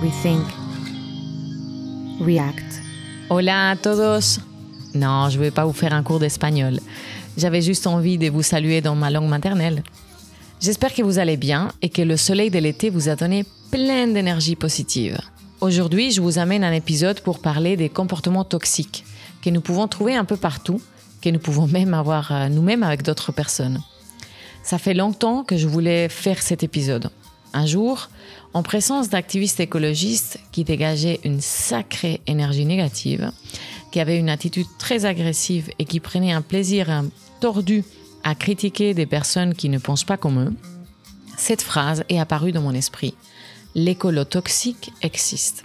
Rethink. React. Hola a todos. Non, je ne vais pas vous faire un cours d'espagnol. J'avais juste envie de vous saluer dans ma langue maternelle. J'espère que vous allez bien et que le soleil de l'été vous a donné plein d'énergie positive. Aujourd'hui, je vous amène un épisode pour parler des comportements toxiques que nous pouvons trouver un peu partout, que nous pouvons même avoir euh, nous-mêmes avec d'autres personnes. Ça fait longtemps que je voulais faire cet épisode. Un jour, en présence d'activistes écologistes qui dégageaient une sacrée énergie négative, qui avaient une attitude très agressive et qui prenaient un plaisir tordu à critiquer des personnes qui ne pensent pas comme eux, cette phrase est apparue dans mon esprit. L'écolo toxique existe.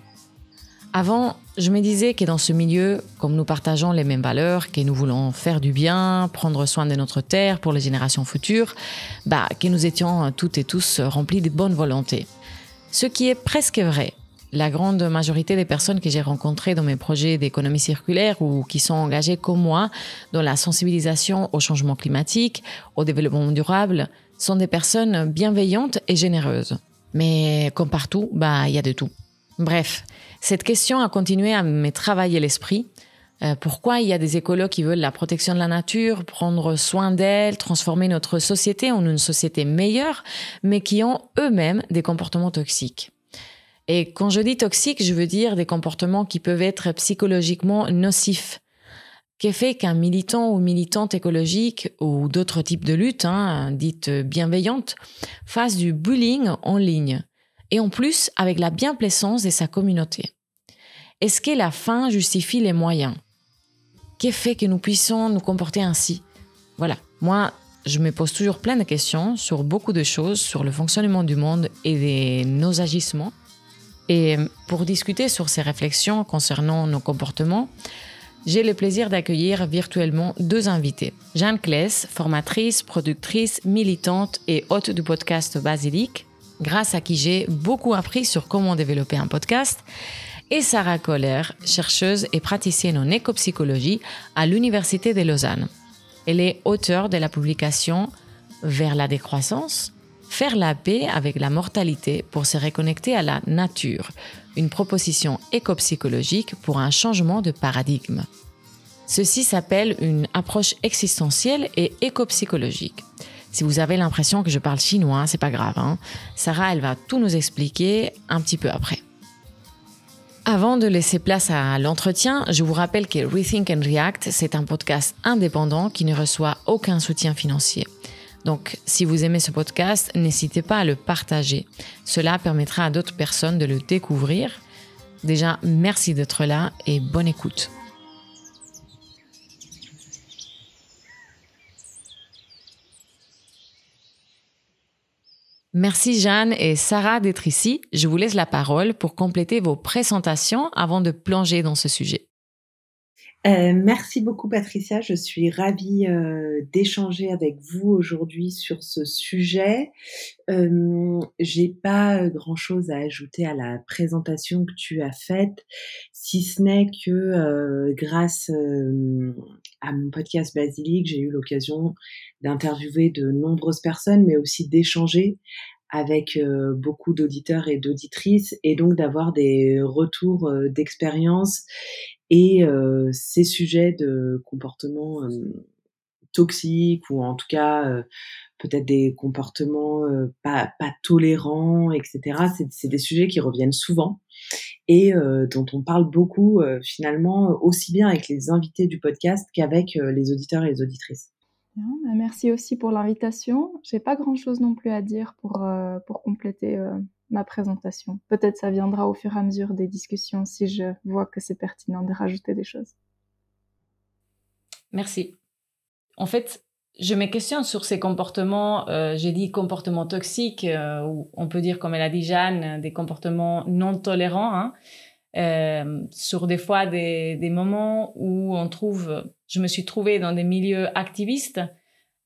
Avant, je me disais que dans ce milieu, comme nous partageons les mêmes valeurs, que nous voulons faire du bien, prendre soin de notre terre pour les générations futures, bah, que nous étions toutes et tous remplis de bonne volonté. Ce qui est presque vrai. La grande majorité des personnes que j'ai rencontrées dans mes projets d'économie circulaire ou qui sont engagées comme moi dans la sensibilisation au changement climatique, au développement durable, sont des personnes bienveillantes et généreuses. Mais comme partout, bah, il y a de tout. Bref, cette question a continué à me travailler l'esprit. Euh, pourquoi il y a des écolos qui veulent la protection de la nature, prendre soin d'elle, transformer notre société en une société meilleure, mais qui ont eux-mêmes des comportements toxiques? Et quand je dis toxiques, je veux dire des comportements qui peuvent être psychologiquement nocifs. Qu'est fait qu'un militant ou militante écologique ou d'autres types de luttes, hein, dites bienveillantes, fasse du bullying en ligne? Et en plus avec la bienplaisance de sa communauté. Est-ce que la fin justifie les moyens? Qu'est-ce fait que nous puissions nous comporter ainsi? Voilà, moi, je me pose toujours plein de questions sur beaucoup de choses, sur le fonctionnement du monde et de nos agissements. Et pour discuter sur ces réflexions concernant nos comportements, j'ai le plaisir d'accueillir virtuellement deux invités. Jeanne Kless, formatrice, productrice, militante et hôte du podcast Basilique, grâce à qui j'ai beaucoup appris sur comment développer un podcast, et Sarah Kohler, chercheuse et praticienne en écopsychologie à l'Université de Lausanne. Elle est auteure de la publication Vers la décroissance, Faire la paix avec la mortalité pour se reconnecter à la nature, une proposition écopsychologique pour un changement de paradigme. Ceci s'appelle une approche existentielle et écopsychologique. Si vous avez l'impression que je parle chinois, c'est pas grave. Hein. Sarah, elle va tout nous expliquer un petit peu après. Avant de laisser place à l'entretien, je vous rappelle que Rethink and React, c'est un podcast indépendant qui ne reçoit aucun soutien financier. Donc, si vous aimez ce podcast, n'hésitez pas à le partager. Cela permettra à d'autres personnes de le découvrir. Déjà, merci d'être là et bonne écoute. Merci Jeanne et Sarah d'être ici. Je vous laisse la parole pour compléter vos présentations avant de plonger dans ce sujet. Euh, merci beaucoup Patricia, je suis ravie euh, d'échanger avec vous aujourd'hui sur ce sujet. Euh, J'ai pas grand chose à ajouter à la présentation que tu as faite, si ce n'est que euh, grâce à mon podcast Basilique, j'ai eu l'occasion d'interviewer de nombreuses personnes, mais aussi d'échanger avec beaucoup d'auditeurs et d'auditrices et donc d'avoir des retours d'expérience et ces sujets de comportement toxiques ou en tout cas peut-être des comportements pas, pas tolérants, etc. C'est des sujets qui reviennent souvent et dont on parle beaucoup finalement aussi bien avec les invités du podcast qu'avec les auditeurs et les auditrices. Bah, merci aussi pour l'invitation. J'ai pas grand chose non plus à dire pour, euh, pour compléter euh, ma présentation. Peut-être ça viendra au fur et à mesure des discussions si je vois que c'est pertinent de rajouter des choses. Merci. En fait, je me questionne sur ces comportements, euh, j'ai dit comportements toxiques, ou on peut dire, comme elle a dit Jeanne, des comportements non tolérants. Hein. Euh, sur des fois des, des, moments où on trouve, je me suis trouvée dans des milieux activistes,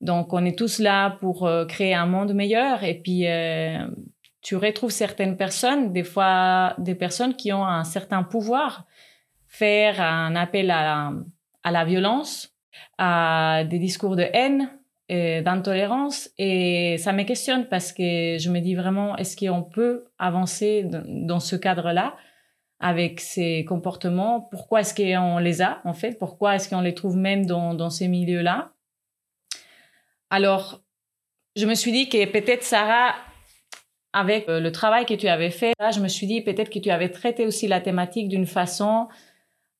donc on est tous là pour euh, créer un monde meilleur et puis euh, tu retrouves certaines personnes, des fois des personnes qui ont un certain pouvoir, faire un appel à, à la violence, à des discours de haine d'intolérance. Et ça me questionne parce que je me dis vraiment est-ce qu'on peut avancer dans ce cadre-là avec ces comportements? Pourquoi est-ce qu'on les a en fait? Pourquoi est-ce qu'on les trouve même dans, ces milieux-là? Alors, je me suis dit que peut-être Sarah, avec euh, le travail que tu avais fait, je me suis dit peut-être que tu avais traité aussi la thématique d'une façon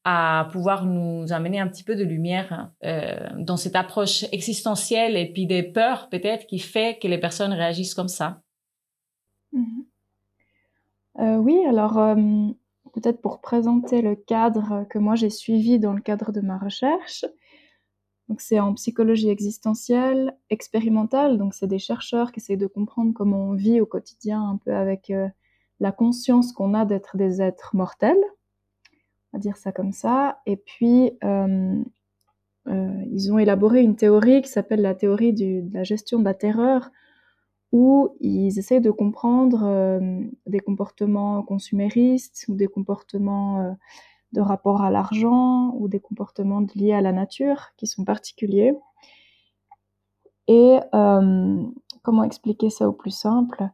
à pouvoir nous amener un petit peu de lumière euh, dans cette approche existentielle et puis des peurs peut-être qui fait que les personnes réagissent comme ça. Mhm. Euh, oui, alors euh, peut-être pour présenter le cadre que moi j'ai suivi dans le cadre de ma recherche. Donc c'est en psychologie existentielle, expérimentale, donc c'est des chercheurs qui essayent de comprendre comment on vit au quotidien un peu avec la conscience qu'on a d'être des êtres mortels va dire ça comme ça. Et puis, euh, euh, ils ont élaboré une théorie qui s'appelle la théorie de la gestion de la terreur, où ils essayent de comprendre euh, des comportements consuméristes ou des comportements de rapport à l'argent ou des comportements liés à la nature qui sont particuliers. Et comment expliquer ça au plus simple?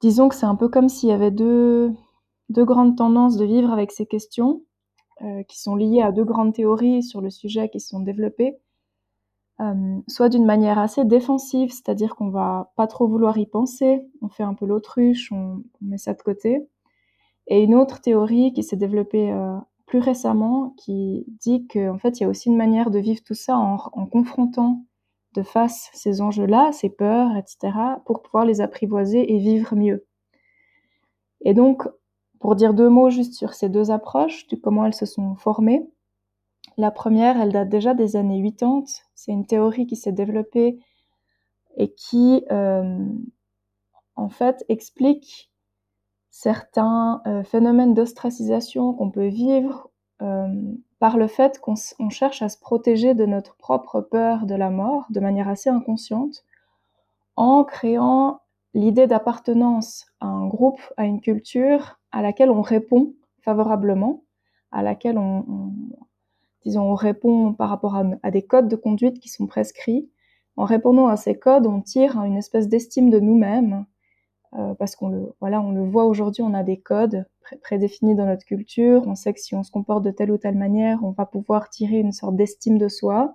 Disons que c'est un peu comme s'il y avait deux, deux grandes tendances de vivre avec ces questions. Euh, qui sont liées à deux grandes théories sur le sujet qui sont développées, euh, soit d'une manière assez défensive, c'est-à-dire qu'on va pas trop vouloir y penser, on fait un peu l'autruche, on, met ça de côté, et une autre théorie qui s'est développée euh, plus récemment, qui dit qu'en fait il y a aussi une manière de vivre tout ça en, en confrontant de face ces enjeux-là, ces peurs, etc., pour pouvoir les apprivoiser et vivre mieux. Et donc, pour dire deux mots juste sur ces deux approches, de comment elles se sont formées. La première, elle date déjà des années 80. C'est une théorie qui s'est développée et qui, euh, en fait, explique certains euh, phénomènes d'ostracisation qu'on peut vivre euh, par le fait qu'on cherche à se protéger de notre propre peur de la mort de manière assez inconsciente en créant l'idée d'appartenance à un groupe, à une culture à laquelle on répond favorablement, à laquelle on, disons, on répond par rapport à, des codes de conduite qui sont prescrits. En répondant à ces codes, on tire une espèce d'estime de nous-mêmes, euh, parce qu'on le, voilà, on le voit aujourd'hui, on a des codes prédéfinis dans notre culture. On sait que si on se comporte de telle ou telle manière, on va pouvoir tirer une sorte d'estime de soi.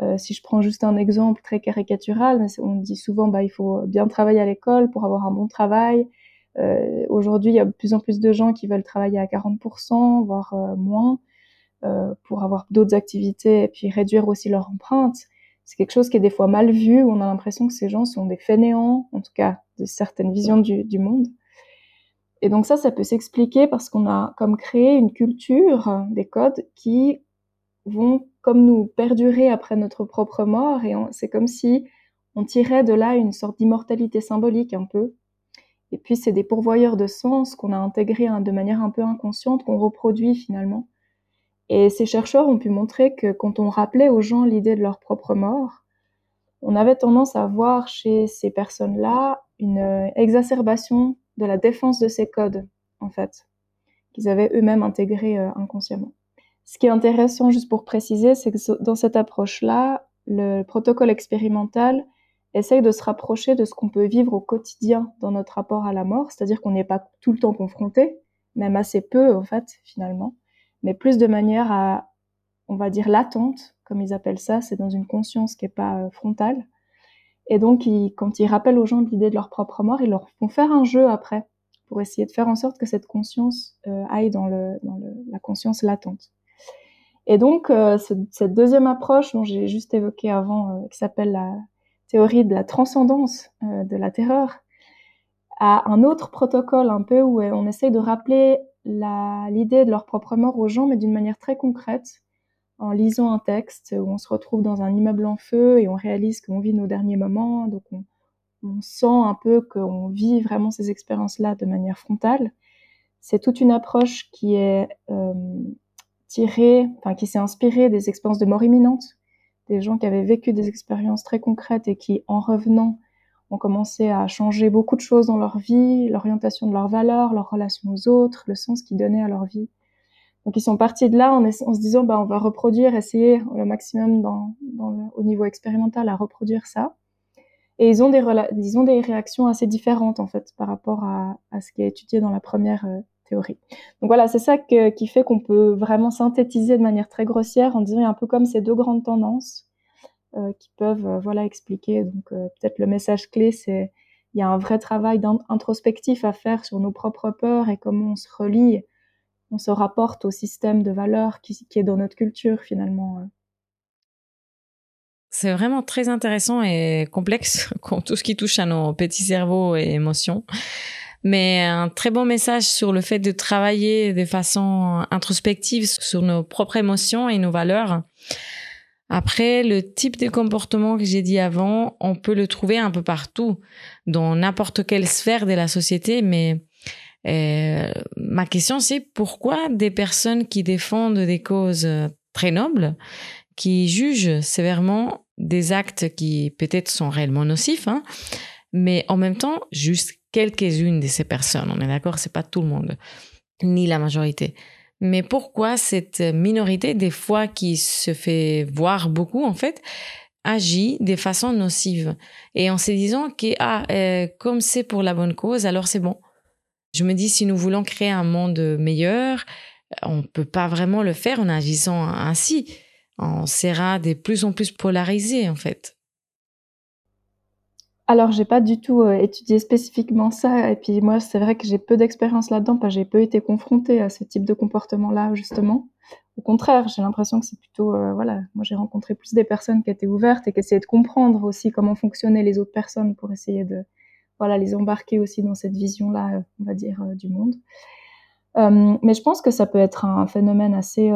Euh, si je prends juste un exemple très caricatural, on dit souvent bah il faut bien travailler à l'école pour avoir un bon travail, euh, aujourd'hui, il y a de plus en plus de gens qui veulent travailler à 40%, voire euh, moins, euh, pour avoir d'autres activités et puis réduire aussi leur empreinte. C'est quelque chose qui est des fois mal vu, où on a l'impression que ces gens sont des fainéants, en tout cas de certaines visions du, du monde. Et donc ça, ça peut s'expliquer parce qu'on a comme créé une culture, des codes qui vont comme nous perdurer après notre propre mort et c'est comme si on tirait de là une sorte d'immortalité symbolique un peu et puis, c'est des pourvoyeurs de sens qu'on a intégrés hein, de manière un peu inconsciente, qu'on reproduit finalement. Et ces chercheurs ont pu montrer que quand on rappelait aux gens l'idée de leur propre mort, on avait tendance à voir chez ces personnes-là une euh, exacerbation de la défense de ces codes, en fait, qu'ils avaient eux-mêmes intégrés euh, inconsciemment. Ce qui est intéressant, juste pour préciser, c'est que dans cette approche-là, le protocole expérimental essaye de se rapprocher de ce qu'on peut vivre au quotidien dans notre rapport à la mort, c'est-à-dire qu'on n'est pas tout le temps confronté, même assez peu en fait finalement, mais plus de manière à, on va dire, latente, comme ils appellent ça, c'est dans une conscience qui n'est pas euh, frontale. Et donc, quand ils rappellent aux gens l'idée de leur propre mort, ils leur font faire un jeu après pour essayer de faire en sorte que cette conscience euh, aille dans, la conscience latente. Et donc, euh, cette deuxième approche dont j'ai juste évoqué avant, qui s'appelle la, théorie de la transcendance euh, de la terreur, à un autre protocole un peu où on essaye de rappeler l'idée de leur propre mort aux gens, mais d'une manière très concrète, en lisant un texte où on se retrouve dans un immeuble en feu et on réalise qu'on vit nos derniers moments, donc on, sent un peu qu'on vit vraiment ces expériences-là de manière frontale. C'est toute une approche qui est euh, tirée, enfin qui s'est inspirée des expériences de mort imminente des gens qui avaient vécu des expériences très concrètes et qui, en revenant, ont commencé à changer beaucoup de choses dans leur vie, l'orientation de leurs valeurs, leur relation aux autres, le sens qu'ils donnaient à leur vie. Donc ils sont partis de là en, se disant bah on va reproduire, essayer le maximum au niveau expérimental à reproduire ça. Et ils ont des ils ont des réactions assez différentes en fait par rapport à, à ce qui est étudié dans la première euh, Donc voilà, c'est ça qui fait qu'on peut vraiment synthétiser de manière très grossière en disant un peu comme ces deux grandes tendances euh, qui peuvent euh, voilà expliquer. Donc peut-être le message clé c'est il y a un vrai travail introspectif à faire sur nos propres peurs et comment on se relie on se rapporte au système de valeurs qui, est dans notre culture finalement. Euh. C'est vraiment très intéressant et complexe, tout ce qui touche à nos petits cerveaux et émotions. Mais un très bon message sur le fait de travailler de façon introspective sur nos propres émotions et nos valeurs. Après, le type de comportement que j'ai dit avant, on peut le trouver un peu partout, dans n'importe quelle sphère de la société, mais euh, ma question, c'est pourquoi des personnes qui défendent des causes très nobles, qui jugent sévèrement des actes qui peut-être sont réellement nocifs, hein, mais en même temps, juste quelques-unes de ces personnes, on est d'accord, c'est pas tout le monde, ni la majorité. Mais pourquoi cette minorité, des fois qui se fait voir beaucoup en fait, agit de façon nocive et en se disant que ah, euh, comme c'est pour la bonne cause, alors c'est bon. Je me dis, si nous voulons créer un monde meilleur, on ne peut pas vraiment le faire en agissant ainsi. On sera de plus en plus polarisé, en fait. Alors, j'ai pas du tout euh, étudié spécifiquement ça. Et puis, moi, c'est vrai que j'ai peu d'expérience là-dedans, parce que j'ai peu été confrontée à ce type de comportement-là, justement. Au contraire, j'ai l'impression que c'est plutôt, euh, voilà, moi, j'ai rencontré plus des personnes qui étaient ouvertes et qui essayaient de comprendre aussi comment fonctionnaient les autres personnes pour essayer de, voilà, les embarquer aussi dans cette vision-là, on va dire, euh, du monde. Mais je pense que ça peut être un phénomène assez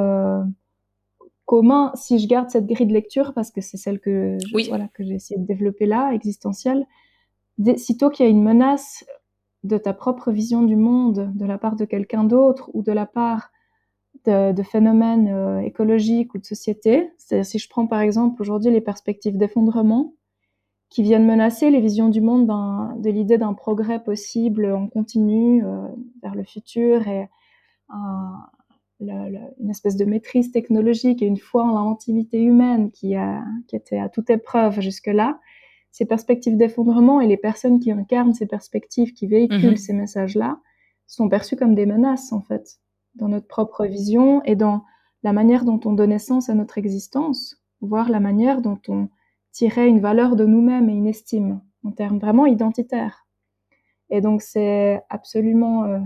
commun si je garde cette grille de lecture parce que c'est celle que j'ai essayé de développer là, existentielle. sitôt qu'il y a une menace de ta propre vision du monde de la part de quelqu'un d'autre ou de la part de, de phénomènes écologiques ou de société, c'est-à-dire si je prends par exemple aujourd'hui les perspectives d'effondrement, qui viennent menacer les visions du monde de l'idée d'un progrès possible en continu euh, vers le futur et une espèce de maîtrise technologique et une foi en l'inventivité humaine qui, a, qui était à toute épreuve jusque-là. Ces perspectives d'effondrement et les personnes qui incarnent ces perspectives, qui véhiculent mhm. ces messages-là, sont perçues comme des menaces, en fait, dans notre propre vision et dans la manière dont on donne sens à notre existence, voire la manière dont on tirer une valeur de nous-mêmes et une estime en termes vraiment identitaires. Et donc c'est absolument, euh,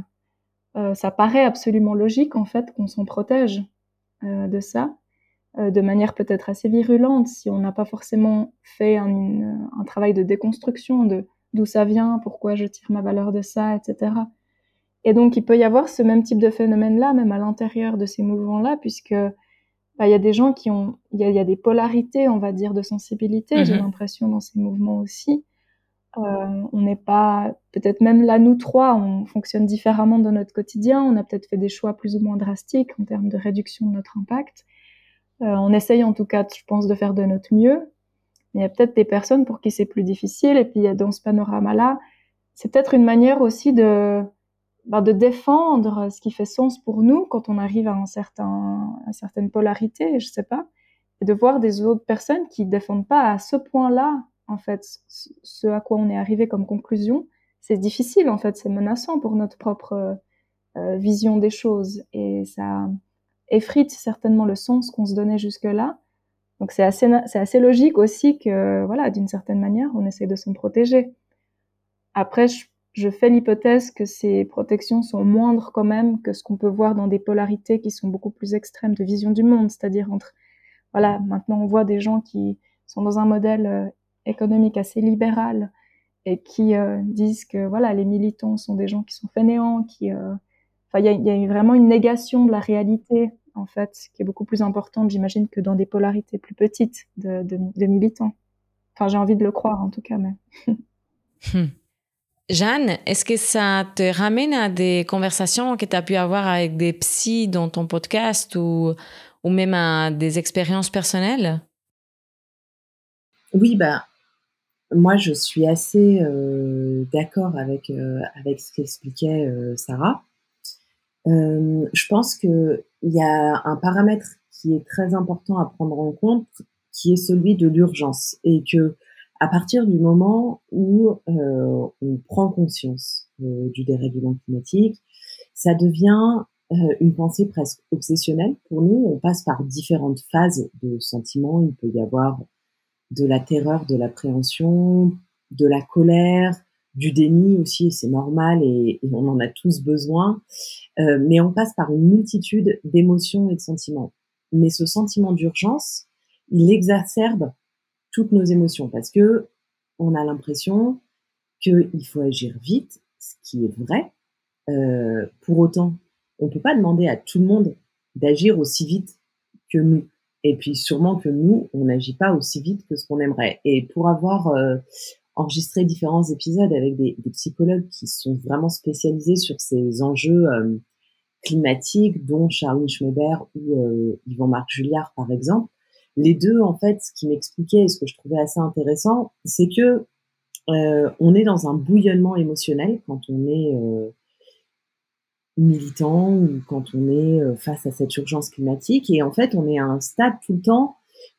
euh, ça paraît absolument logique en fait qu'on s'en protège euh, de ça, de manière peut-être assez virulente si on n'a pas forcément fait un, un, travail de déconstruction de d'où ça vient, pourquoi je tire ma valeur de ça, etc. Et donc il peut y avoir ce même type de phénomène-là, même à l'intérieur de ces mouvements-là, puisque bah, il y a des gens qui ont, il y a, des polarités, on va dire, de sensibilité. J'ai mhm. l'impression dans ces mouvements aussi. Euh, on n'est pas, peut-être même là, nous trois, on fonctionne différemment dans notre quotidien. On a peut-être fait des choix plus ou moins drastiques en termes de réduction de notre impact. Euh, on essaye en tout cas, je pense, de faire de notre mieux. Mais il y a peut-être des personnes pour qui c'est plus difficile. Et puis, dans ce panorama-là, c'est peut-être une manière aussi de, ben, de défendre ce qui fait sens pour nous quand on arrive à un certain, une certaine polarité, je sais pas, et de voir des autres personnes qui défendent pas à ce point-là, en fait, ce à quoi on est arrivé comme conclusion. C'est difficile, en fait, c'est menaçant pour notre propre euh, vision des choses et ça effrite certainement le sens qu'on se donnait jusque-là. Donc c'est assez, assez logique aussi que, voilà, d'une certaine manière, on essaie de s'en protéger. Après, je je fais l'hypothèse que ces protections sont moindres quand même que ce qu'on peut voir dans des polarités qui sont beaucoup plus extrêmes de vision du monde, c'est-à-dire entre, voilà, maintenant on voit des gens qui sont dans un modèle euh, économique assez libéral et qui euh, disent que voilà, les militants sont des gens qui sont fainéants, qui, euh, enfin, il y a, y a vraiment une négation de la réalité en fait, qui est beaucoup plus importante, j'imagine, que dans des polarités plus petites de, de, de militants. Enfin, j'ai envie de le croire en tout cas, mais. Hmm. Jeanne, est-ce que ça te ramène à des conversations que tu as pu avoir avec des psys dans ton podcast ou, ou même à des expériences personnelles? Oui, bah, moi je suis assez euh, d'accord avec, euh, avec ce qu'expliquait euh, Sarah. je pense que il y a un paramètre qui est très important à prendre en compte, qui est celui de l'urgence, et que à partir du moment où euh, on prend conscience euh, du dérèglement climatique, ça devient euh, une pensée presque obsessionnelle pour nous. On passe par différentes phases de sentiments. Il peut y avoir de la terreur, de l'appréhension, de la colère, du déni aussi, c'est normal et, on en a tous besoin. Euh, mais on passe par une multitude d'émotions et de sentiments. Mais ce sentiment d'urgence, il exacerbe toutes nos émotions parce que on a l'impression qu'il faut agir vite, ce qui est vrai. Euh, pour autant, on peut pas demander à tout le monde d'agir aussi vite que nous. Et puis sûrement que nous, on n'agit pas aussi vite que ce qu'on aimerait. Et pour avoir euh, enregistré différents épisodes avec des, des, psychologues qui sont vraiment spécialisés sur ces enjeux euh, climatiques, dont Charlie Schmeber ou euh, Yvan-Marc Julliard par exemple, les deux, en fait, ce qui m'expliquait et ce que je trouvais assez intéressant, c'est que euh, on est dans un bouillonnement émotionnel quand on est euh, militant ou quand on est euh, face à cette urgence climatique. Et en fait, on est à un stade tout le temps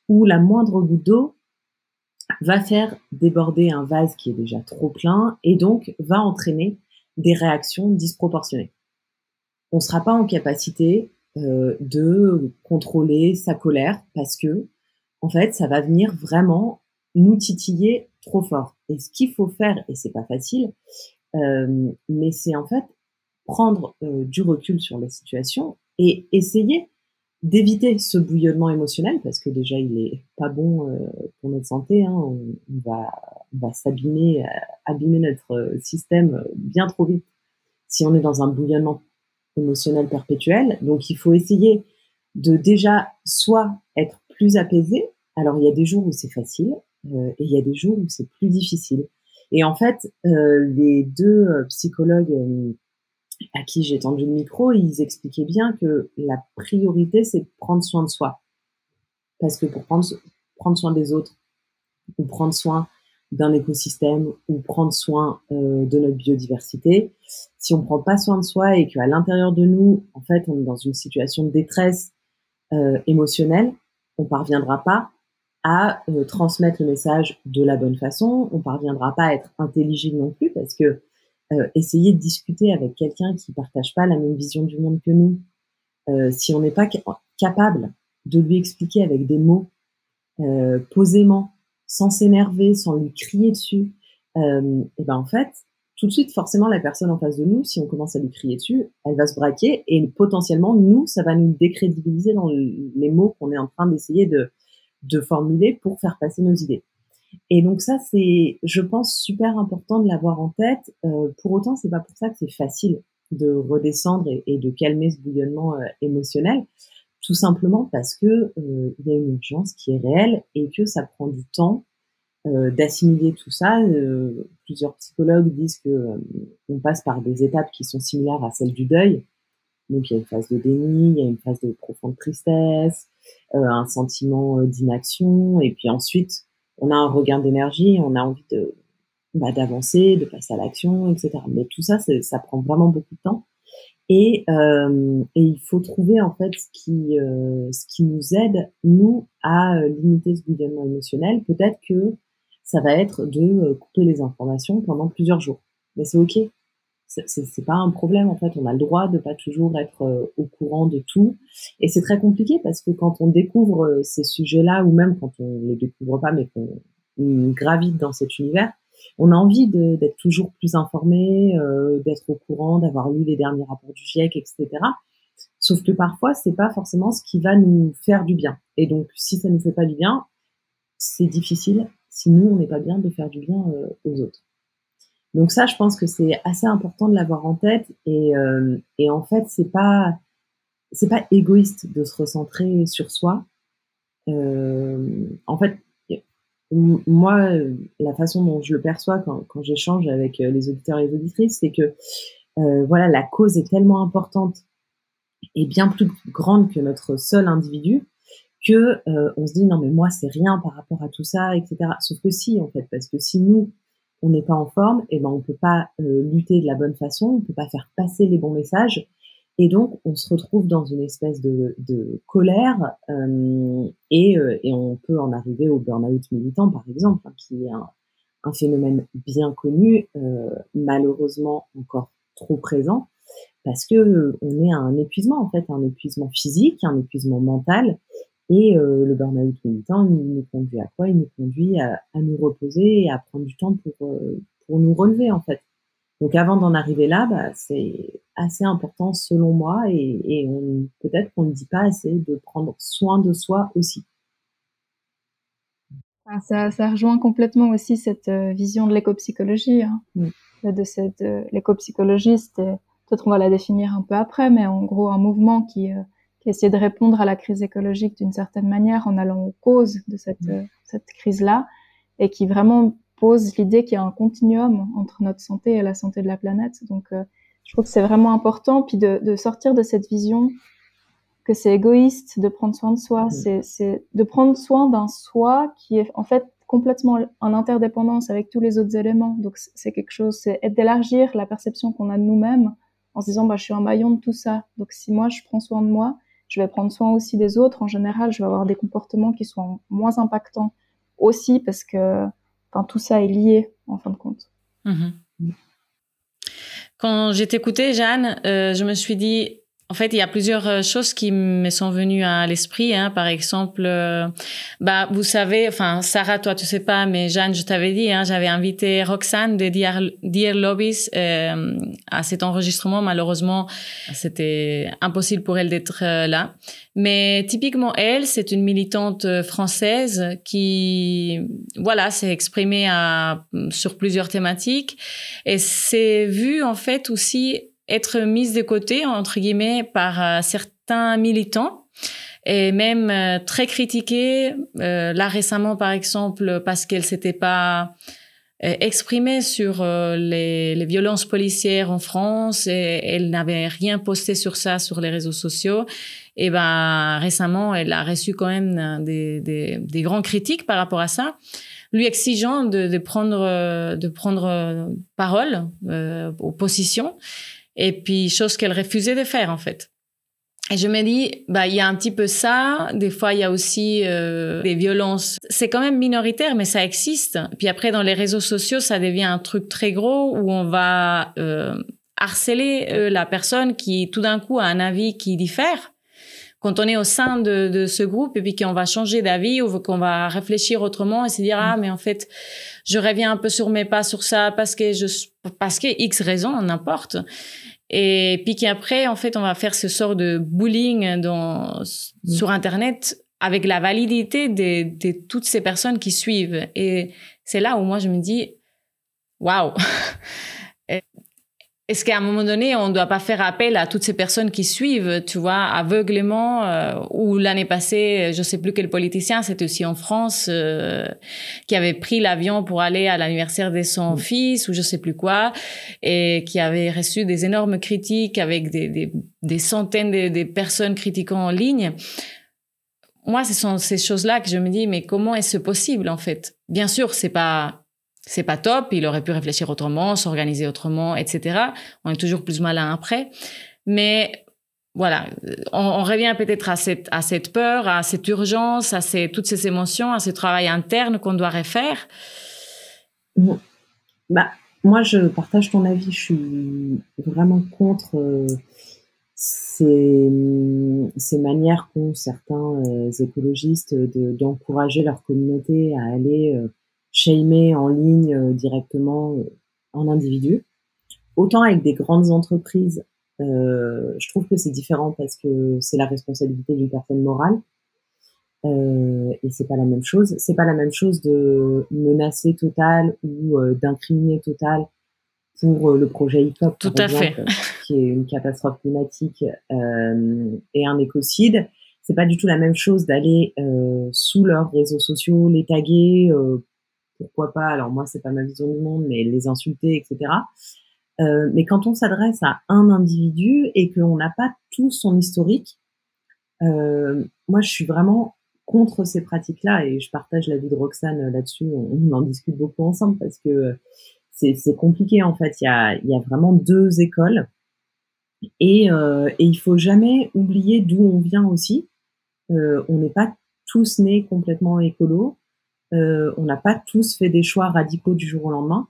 où la moindre goutte d'eau va faire déborder un vase qui est déjà trop plein et donc va entraîner des réactions disproportionnées. On ne sera pas en capacité euh, de contrôler sa colère parce que, en fait, ça va venir vraiment nous titiller trop fort. Et ce qu'il faut faire, et c'est pas facile, euh, mais c'est en fait prendre euh, du recul sur la situation et essayer d'éviter ce bouillonnement émotionnel parce que déjà il est pas bon pour notre santé. Hein, on, va, on va s'abîmer, abîmer notre système bien trop vite si on est dans un bouillonnement émotionnel perpétuel. Donc il faut essayer de déjà soit être plus apaisé. Alors il y a des jours où c'est facile euh, et il y a des jours où c'est plus difficile. Et en fait, euh, les deux euh, psychologues à qui j'ai tendu le micro, ils expliquaient bien que la priorité, c'est prendre soin de soi. Parce que pour prendre, prendre soin des autres ou prendre soin d'un écosystème ou prendre soin euh, de notre biodiversité. Si on prend pas soin de soi et qu'à l'intérieur de nous, en fait, on est dans une situation de détresse euh, émotionnelle, on parviendra pas à euh, transmettre le message de la bonne façon, on parviendra pas à être intelligible non plus parce que essayer de discuter avec quelqu'un qui partage pas la même vision du monde que nous, si on n'est pas capable de lui expliquer avec des mots posément sans s'énerver, sans lui crier dessus, euh, et ben en fait, tout de suite, forcément, la personne en face de nous, si on commence à lui crier dessus, elle va se braquer et potentiellement, nous, ça va nous décrédibiliser dans les mots qu'on est en train d'essayer de, de formuler pour faire passer nos idées. Et donc ça, c'est, je pense, super important de l'avoir en tête. Euh, pour autant, c'est pas pour ça que c'est facile de redescendre et, de calmer ce bouillonnement euh, émotionnel tout simplement parce que euh, il y a une urgence qui est réelle et que ça prend du temps euh, d'assimiler tout ça. Euh, plusieurs psychologues disent que on passe par des étapes qui sont similaires à celles du deuil. Donc il y a une phase de déni, il y a une phase de profonde tristesse, un sentiment d'inaction, et puis ensuite on a un regain d'énergie, on a envie de bah, d'avancer, de passer à l'action, etc. Mais tout ça, ça prend vraiment beaucoup de temps. Et, euh, et, il faut trouver en fait ce qui, euh, ce qui nous aide nous à euh, limiter ce bouillonnement émotionnel. Peut-être que ça va être de couper les informations pendant plusieurs jours, mais c'est ok. C'est pas un problème en fait. On a le droit de pas toujours être euh, au courant de tout, et c'est très compliqué parce que quand on découvre ces sujets-là, ou même quand on les découvre pas, mais qu'on gravite dans cet univers, on a envie d'être toujours plus informé, euh, d'être au courant, d'avoir lu les derniers rapports du GIEC, etc. Sauf que parfois, c'est pas forcément ce qui va nous faire du bien. Et donc, si ça nous fait pas du bien, c'est difficile, si nous, on n'est pas bien, de faire du bien euh, aux autres. Donc ça, je pense que c'est assez important de l'avoir en tête. Et, euh, et en fait, c'est pas c'est pas égoïste de se recentrer sur soi. en fait, moi, la façon dont je le perçois quand, quand j'échange avec euh, les auditeurs et les auditrices, c'est que euh, voilà, la cause est tellement importante et bien plus grande que notre seul individu que euh, on se dit non mais moi c'est rien par rapport à tout ça, etc. Sauf que si en fait, parce que si nous on n'est pas en forme, et eh ben on peut pas lutter de la bonne façon, on peut pas faire passer les bons messages, Et donc, on se retrouve dans une espèce de, colère euh, et, euh, et, on peut en arriver au burn-out militant, par exemple, hein, qui est un, phénomène bien connu, euh, malheureusement encore trop présent, parce que on est un épuisement, en fait, un épuisement physique, un épuisement mental. Et euh, le burn-out militant, il nous conduit à quoi? Il nous conduit à, à, nous reposer et à prendre du temps pour, euh, pour nous relever, en fait. Donc avant d'en arriver là, bah, c'est assez important selon moi et, et peut-être qu'on ne dit pas assez de prendre soin de soi aussi. Ah, ça, ça, rejoint complètement aussi cette euh, vision de l'éco-psychologie. Hein. De cette l'éco-psychologie, peut-être on va la définir un peu après, mais en gros un mouvement qui, euh, qui essaie de répondre à la crise écologique d'une certaine manière en allant aux causes de cette, euh, cette crise-là et qui vraiment pose l'idée qu'il y a un continuum entre notre santé et la santé de la planète. Donc, euh, je trouve que c'est vraiment important, puis de, de, sortir de cette vision que c'est égoïste de prendre soin de soi. Mmh. C'est de prendre soin d'un soi qui est en fait complètement en interdépendance avec tous les autres éléments. Donc, c'est quelque chose, c'est d'élargir la perception qu'on a de nous-mêmes en se disant, bah, je suis un maillon de tout ça. Donc, si moi, je prends soin de moi, je vais prendre soin aussi des autres. En général, je vais avoir des comportements qui sont moins impactants aussi parce que Enfin, tout ça est lié en fin de compte. Mhm. Quand j'ai écouté, Jeanne, euh, je me suis dit, en fait, il y a plusieurs euh, choses qui me sont venues à l'esprit. Hein. Par exemple, euh, bah, vous savez, enfin, Sarah, toi, tu sais pas, mais Jeanne, je t'avais dit, hein, j'avais invité Roxane de Dear, Dear Lobbies euh, à cet enregistrement. Malheureusement, c'était impossible pour elle d'être là. Mais typiquement, elle, c'est une militante française qui, voilà, s'est exprimée à, sur plusieurs thématiques et s'est vue, en fait, aussi être mise de côté, entre guillemets, par euh, certains militants et même euh, très critiquée. Euh, là récemment, par exemple, parce qu'elle s'était pas exprimée sur les, violences policières en France et elle n'avait rien posté sur ça sur les réseaux sociaux. Et ben récemment, elle a reçu quand même des, des, des grands critiques par rapport à ça lui exigeant de, de prendre de prendre parole euh, aux positions et puis, chose qu'elle refusait de faire, en fait. Et je me dis, bah, il y a un petit peu ça. Des fois, il y a aussi euh, des violences. C'est quand même minoritaire, mais ça existe. Puis après, dans les réseaux sociaux, ça devient un truc très gros où on va euh, harceler euh, la personne qui, tout d'un coup, a un avis qui diffère. Quand on est au sein de, de ce groupe et puis qu'on va changer d'avis ou qu'on va réfléchir autrement et se dire ah mais en fait je reviens un peu sur mes pas sur ça parce que je parce que X raison n'importe et puis qu'après, en fait, on va faire ce sort de bullying dans, mm. sur Internet avec la validité de, de toutes ces personnes qui suivent. Et c'est là où moi, je me dis, waouh! Est-ce qu'à un moment donné, on ne doit pas faire appel à toutes ces personnes qui suivent, tu vois, aveuglément euh, Ou l'année passée, je ne sais plus quel politicien, c'était aussi en France, euh, qui avait pris l'avion pour aller à l'anniversaire de son fils, ou je ne sais plus quoi, et qui avait reçu des énormes critiques avec des, des, des centaines de, de, personnes critiquant en ligne. Moi, ce sont ces choses-là que je me dis, mais comment est-ce possible en fait? Bien sûr, c'est pas c'est pas top, il aurait pu réfléchir autrement, s'organiser autrement, etc. On est toujours plus malin après. Mais voilà, on, revient peut-être à cette, à cette peur, à cette urgence, à ces, toutes ces émotions, à ce travail interne qu'on doit refaire. Bah, moi, je partage ton avis. Je suis vraiment contre euh, ces, ces, manières qu'ont certains euh, écologistes d'encourager leur communauté à aller euh, shamer en ligne euh, directement euh, en individu. Autant avec des grandes entreprises, euh, je trouve que c'est différent parce que c'est la responsabilité d'une personne morale. Euh, et c'est pas la même chose. C'est pas la même chose de menacer Total ou euh, d'incriminer Total pour le projet hip-hop, Tout à fait. qui est une catastrophe climatique et un écocide. C'est pas du tout la même chose d'aller sous leurs réseaux sociaux, les taguer pourquoi pas, alors moi c'est pas ma vision du monde, mais les insulter, etc. Euh, mais quand on s'adresse à un individu et qu'on n'a pas tout son historique, euh, moi je suis vraiment contre ces pratiques-là et je partage l'avis de Roxane là-dessus. On, en discute beaucoup ensemble parce que c'est compliqué en fait. Il y a, il y a vraiment deux écoles Et, et il faut jamais oublier d'où on vient aussi. on n'est pas tous nés complètement écolos. on n'a pas tous fait des choix radicaux du jour au lendemain.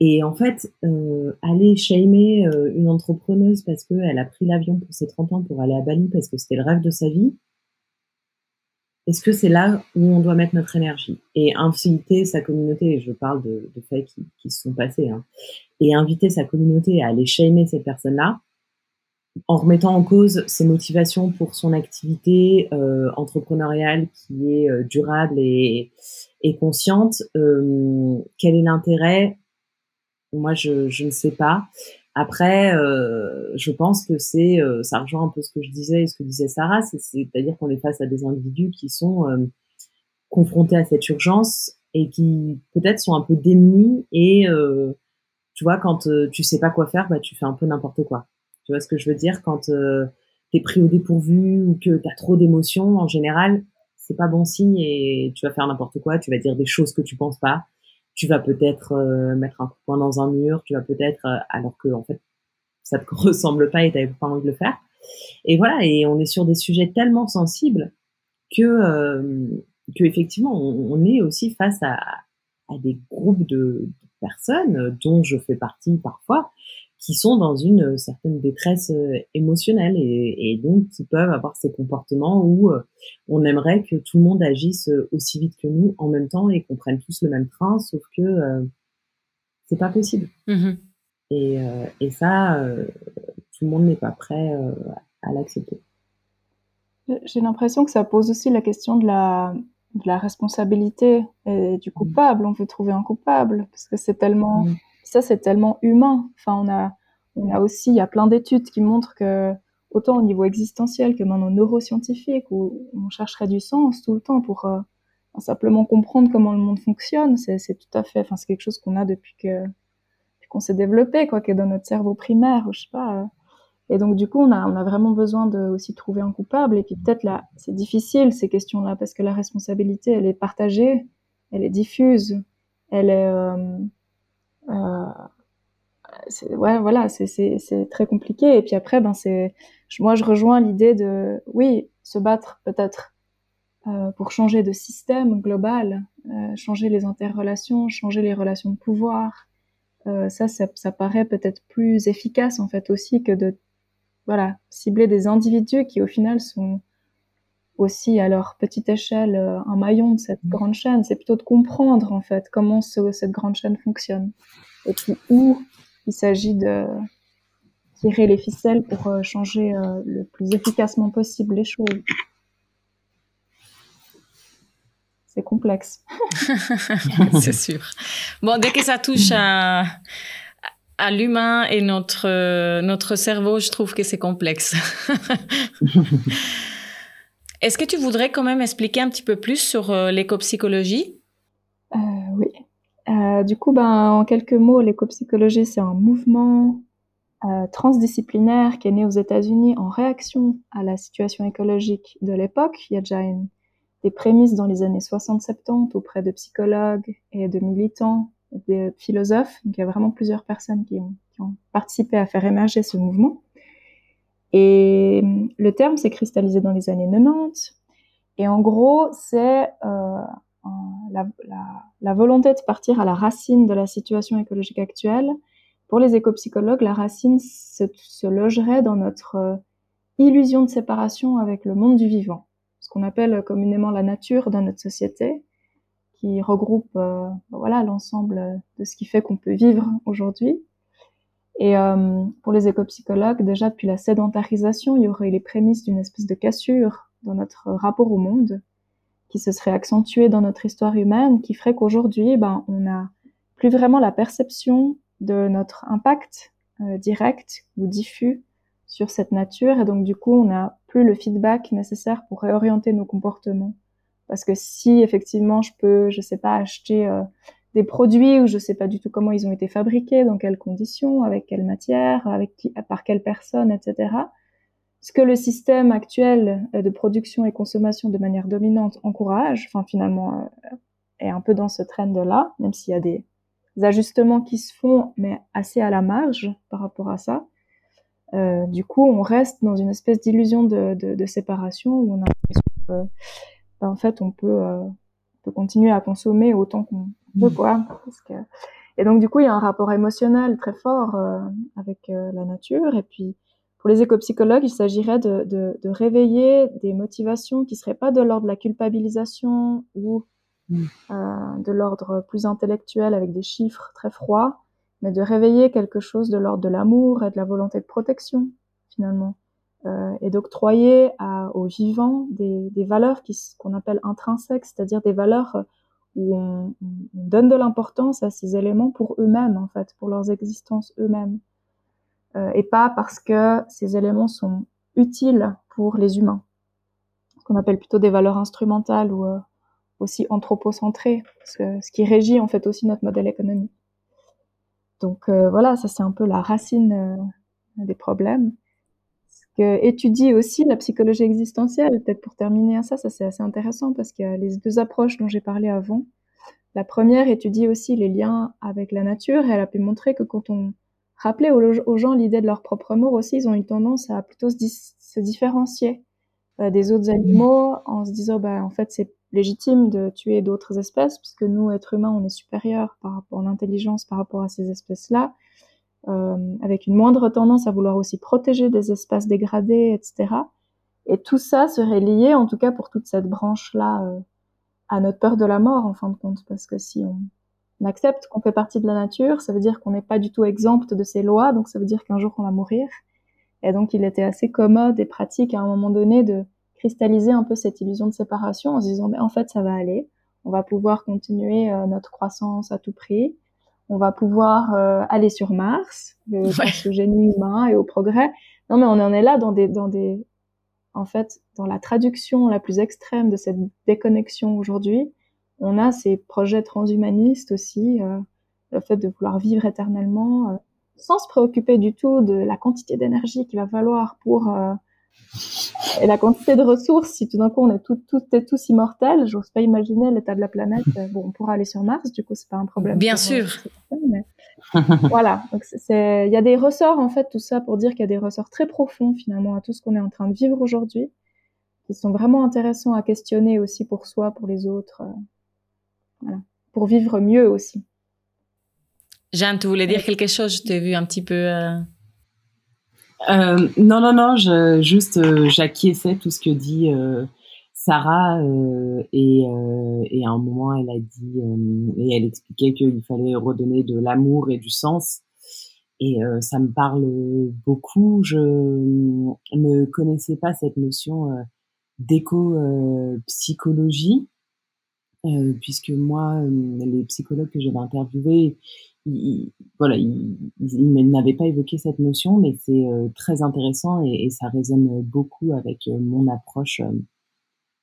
Et en fait, euh, aller shamer euh, une entrepreneuse parce qu'elle a pris l'avion pour ses 30 ans pour aller à Bali parce que c'était le rêve de sa vie, est-ce que c'est là où on doit mettre notre énergie? Et inviter sa communauté, je parle de, de faits qui, qui, se sont passés, hein, et inviter sa communauté à aller shamer cette personne-là, en remettant en cause ses motivations pour son activité euh, entrepreneuriale qui est euh, durable et, et consciente, euh, quel est l'intérêt? Moi, je, je ne sais pas. Après, euh, je pense que c'est, euh, ça rejoint un peu ce que je disais et ce que disait Sarah, c'est-à-dire qu'on est face à des individus qui sont euh, confrontés à cette urgence et qui peut-être sont un peu démunis et tu vois, quand tu sais pas quoi faire, bah tu fais un peu n'importe quoi. Tu vois ce que je veux dire? Quand tu es pris au dépourvu ou que tu as trop d'émotions, en général, c'est pas bon signe et tu vas faire n'importe quoi, tu vas dire des choses que tu penses pas tu vas peut-être euh, mettre un coup de poing dans un mur, tu vas peut-être, euh, alors que en fait, ça te ressemble pas et tu pas envie de le faire. Et voilà, et on est sur des sujets tellement sensibles que, euh, que effectivement, on, est aussi face à des groupes de, personnes, dont je fais partie parfois, qui sont dans une certaine détresse euh, émotionnelle et, et, donc qui peuvent avoir ces comportements où euh, on aimerait que tout le monde agisse euh, aussi vite que nous en même temps et qu'on prenne tous le même train, sauf que euh, c'est pas possible. Mmh et, et, ça, tout le monde n'est pas prêt à l'accepter. J'ai l'impression que ça pose aussi la question de la, de la responsabilité et du mmh. coupable. On veut trouver un coupable parce que c'est tellement mmh ça, c'est tellement humain. Enfin, on a, on a aussi, il y a plein d'études qui montrent que, autant au niveau existentiel que au neuroscientifique, où on chercherait du sens tout le temps pour euh, simplement comprendre comment le monde fonctionne, c'est tout à fait, enfin, c'est quelque chose qu'on a depuis que qu'on s'est développé, quoi, qui est dans notre cerveau primaire, je sais pas. Euh. Et donc, du coup, on a, on a vraiment besoin de aussi trouver un coupable. Et puis, peut-être là, c'est difficile, ces questions-là, parce que la responsabilité, elle est partagée, elle est diffuse, elle est, euh, ouais, voilà, c'est très compliqué. Et puis après, ben c'est, moi je rejoins l'idée de, oui, se battre peut-être euh, pour changer de système global, euh, changer les interrelations, changer les relations de pouvoir. Euh, ça, ça, ça, paraît peut-être plus efficace en fait aussi que de, voilà, cibler des individus qui au final sont aussi à leur petite échelle euh, un maillon de cette mmh. grande chaîne. C'est plutôt de comprendre en fait comment ce, cette grande chaîne fonctionne et puis où il s'agit de tirer les ficelles pour euh, changer euh, le plus efficacement possible les choses. C'est complexe. C'est sûr. Bon, dès que ça touche à, à l'humain et notre, notre cerveau, je trouve que c'est complexe. Est-ce que tu voudrais quand même expliquer un petit peu plus sur euh, l'éco-psychologie? Euh, Oui. Euh, du coup, ben, en quelques mots, l'éco-psychologie, c'est un mouvement transdisciplinaire qui est né aux États-Unis en réaction à la situation écologique de l'époque. Il y a déjà des prémices dans les années 60-70 auprès de psychologues et de militants, des philosophes. Donc, il y a vraiment plusieurs personnes qui ont participé à faire émerger ce mouvement. Et le terme s'est cristallisé dans les années 90. Et en gros, c'est euh, la, volonté de partir à la racine de la situation écologique actuelle. Pour les éco-psychologues, la racine se, se, logerait dans notre euh, illusion de séparation avec le monde du vivant, ce qu'on appelle communément la nature dans notre société, qui regroupe euh, voilà l'ensemble de ce qui fait qu'on peut vivre aujourd'hui. Et euh, pour les éco-psychologues, déjà depuis la sédentarisation, il y aurait les prémices d'une espèce de cassure dans notre rapport au monde, qui se serait accentuée dans notre histoire humaine, qui ferait qu'aujourd'hui, ben, on n'a plus vraiment la perception de notre impact euh, direct ou diffus sur cette nature, et donc du coup, on n'a plus le feedback nécessaire pour réorienter nos comportements. Parce que si effectivement, je peux, je sais pas, acheter euh, des produits où je sais pas du tout comment ils ont été fabriqués, dans quelles conditions, avec quelle matière, avec qui, par quelle personne, etc. Ce que le système actuel de production et consommation de manière dominante encourage, enfin finalement euh, est un peu dans ce trend-là, même s'il y a des ajustements qui se font, mais assez à la marge par rapport à ça. Euh, du coup, on reste dans une espèce d'illusion de, séparation où on a l'impression que, ben, en fait, on peut, euh, peut continuer à consommer autant qu'on veut, quoi. Parce que... Et donc, du coup, il y a un rapport émotionnel très fort euh, avec euh, la nature. Et puis, pour les écopsychologues, il s'agirait de, de, de, réveiller des motivations qui seraient pas de l'ordre de la culpabilisation ou mm. euh, de l'ordre plus intellectuel avec des chiffres très froids, mais de réveiller quelque chose de l'ordre de l'amour et de la volonté de protection, finalement, euh, et d'octroyer aux vivants des, des valeurs qu'on appelle intrinsèques, c'est-à-dire des valeurs où on, on donne de l'importance à ces éléments pour eux-mêmes, en fait, pour leurs existences eux-mêmes, euh, et pas parce que ces éléments sont utiles pour les humains, ce qu'on appelle plutôt des valeurs instrumentales ou euh, aussi anthropocentrées, que ce qui régit en fait aussi notre modèle économique. Donc euh, voilà, ça c'est un peu la racine euh, des problèmes. Que étudie aussi la psychologie existentielle, peut-être pour terminer à ça, ça c'est assez intéressant parce qu'il y a les deux approches dont j'ai parlé avant. La première étudie aussi les liens avec la nature. Et elle a pu montrer que quand on rappelait aux, gens l'idée de leur propre amour aussi, ils ont eu tendance à plutôt se, différencier euh, des autres animaux en se disant bah en fait c'est légitime de tuer d'autres espèces, puisque nous, êtres humains, on est supérieurs par rapport à l'intelligence par rapport à ces espèces-là, avec une moindre tendance à vouloir aussi protéger des espèces dégradées, etc. Et tout ça serait lié, en tout cas pour toute cette branche-là, euh, à notre peur de la mort, en fin de compte, parce que si on, accepte qu'on fait partie de la nature, ça veut dire qu'on n'est pas du tout exempt de ces lois, donc ça veut dire qu'un jour on va mourir. Et donc il était assez commode et pratique à un moment donné de cristalliser un peu cette illusion de séparation en se disant, ben, en fait, ça va aller. On va pouvoir continuer euh, notre croissance à tout prix. On va pouvoir euh, aller sur Mars, le, ouais. génie humain et au progrès. Non, mais on en est là dans des, dans des, en fait, dans la traduction la plus extrême de cette déconnexion aujourd'hui. On a ces projets transhumanistes aussi, euh, le fait de vouloir vivre éternellement, euh, sans se préoccuper du tout de la quantité d'énergie qu'il va falloir pour euh, et la quantité de ressources, si tout d'un coup on est tout, tout, est tous immortels, j'ose pas imaginer l'état de la planète. Bon, on pourra aller sur Mars, du coup c'est pas un problème. Bien sûr. mais... voilà, donc c'est, il y a des ressorts en fait, tout ça pour dire qu'il y a des ressorts très profonds finalement à tout ce qu'on est en train de vivre aujourd'hui, qui sont vraiment intéressants à questionner aussi pour soi, pour les autres, euh, voilà, pour vivre mieux aussi. Jeanne, tu voulais dire quelque chose? Je t'ai vu un petit peu. Euh... Euh, non, non, non, je, juste euh, j'acquiesçais tout ce que dit euh, Sarah euh, et, euh, et, à un moment elle a dit euh, et elle expliquait qu'il fallait redonner de l'amour et du sens et ça me parle beaucoup. Je ne connaissais pas cette notion d'éco-psychologie puisque moi les psychologues que j'avais interviewés il, voilà, il, il n'avait pas évoqué cette notion, mais c'est euh, très intéressant et, et, ça résonne beaucoup avec euh, mon approche, euh,